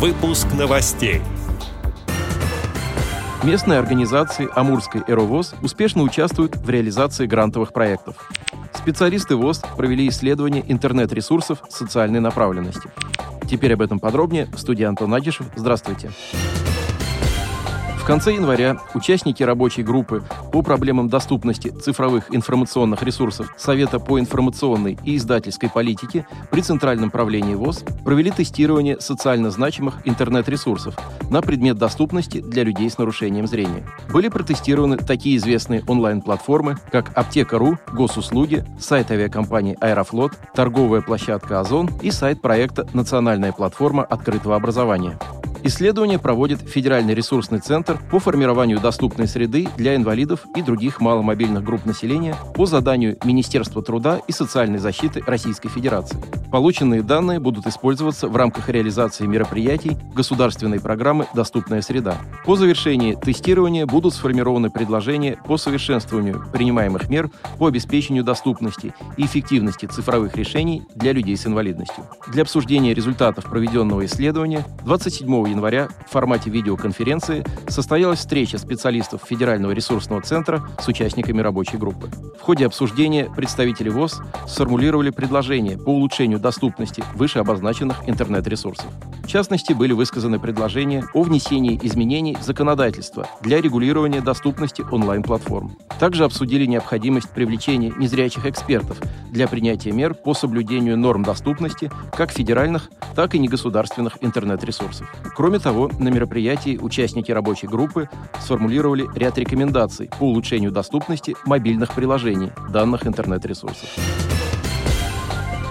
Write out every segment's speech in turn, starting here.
Выпуск новостей. Местные организации Амурской «Эровоз» успешно участвуют в реализации грантовых проектов. Специалисты ВОЗ провели исследование интернет-ресурсов социальной направленности. Теперь об этом подробнее. Студия Антон Агишев. Здравствуйте. Здравствуйте конце января участники рабочей группы по проблемам доступности цифровых информационных ресурсов Совета по информационной и издательской политике при Центральном правлении ВОЗ провели тестирование социально значимых интернет-ресурсов на предмет доступности для людей с нарушением зрения. Были протестированы такие известные онлайн-платформы, как Аптека.ру, Госуслуги, сайт авиакомпании Аэрофлот, торговая площадка Озон и сайт проекта «Национальная платформа открытого образования». Исследование проводит Федеральный ресурсный центр по формированию доступной среды для инвалидов и других маломобильных групп населения по заданию Министерства труда и социальной защиты Российской Федерации. Полученные данные будут использоваться в рамках реализации мероприятий государственной программы «Доступная среда». По завершении тестирования будут сформированы предложения по совершенствованию принимаемых мер по обеспечению доступности и эффективности цифровых решений для людей с инвалидностью. Для обсуждения результатов проведенного исследования 27 января в формате видеоконференции состоялась встреча специалистов Федерального ресурсного центра с участниками рабочей группы. В ходе обсуждения представители ВОЗ сформулировали предложения по улучшению доступности выше обозначенных интернет-ресурсов. В частности, были высказаны предложения о внесении изменений в законодательство для регулирования доступности онлайн-платформ. Также обсудили необходимость привлечения незрячих экспертов для принятия мер по соблюдению норм доступности как федеральных, так и негосударственных интернет-ресурсов. Кроме того, на мероприятии участники рабочей группы сформулировали ряд рекомендаций по улучшению доступности мобильных приложений данных интернет-ресурсов.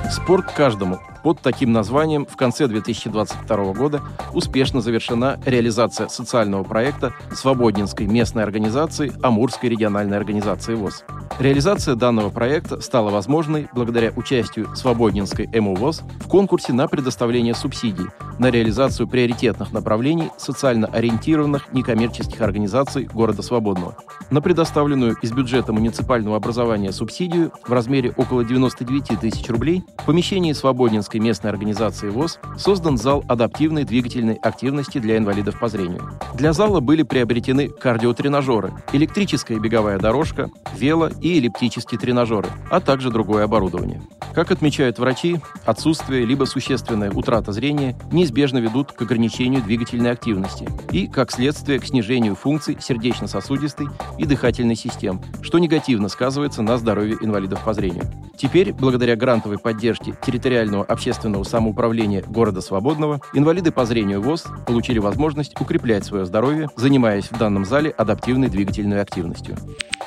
«Спорт каждому». Под таким названием в конце 2022 года успешно завершена реализация социального проекта Свободнинской местной организации Амурской региональной организации ВОЗ. Реализация данного проекта стала возможной благодаря участию Свободнинской МУВОЗ в конкурсе на предоставление субсидий на реализацию приоритетных направлений социально ориентированных некоммерческих организаций города Свободного. На предоставленную из бюджета муниципального образования субсидию в размере около 99 тысяч рублей в помещении Свободнинской местной организации ВОЗ создан зал адаптивной двигательной активности для инвалидов по зрению. Для зала были приобретены кардиотренажеры, электрическая беговая дорожка, вело и эллиптические тренажеры, а также другое оборудование. Как отмечают врачи, отсутствие либо существенная утрата зрения неизбежно ведут к ограничению двигательной активности и, как следствие, к снижению функций сердечно-сосудистой и дыхательной систем, что негативно сказывается на здоровье инвалидов по зрению. Теперь, благодаря грантовой поддержке территориального общественного самоуправления города Свободного, инвалиды по зрению ВОЗ получили возможность укреплять свое здоровье, занимаясь в данном зале адаптивной двигательной активностью.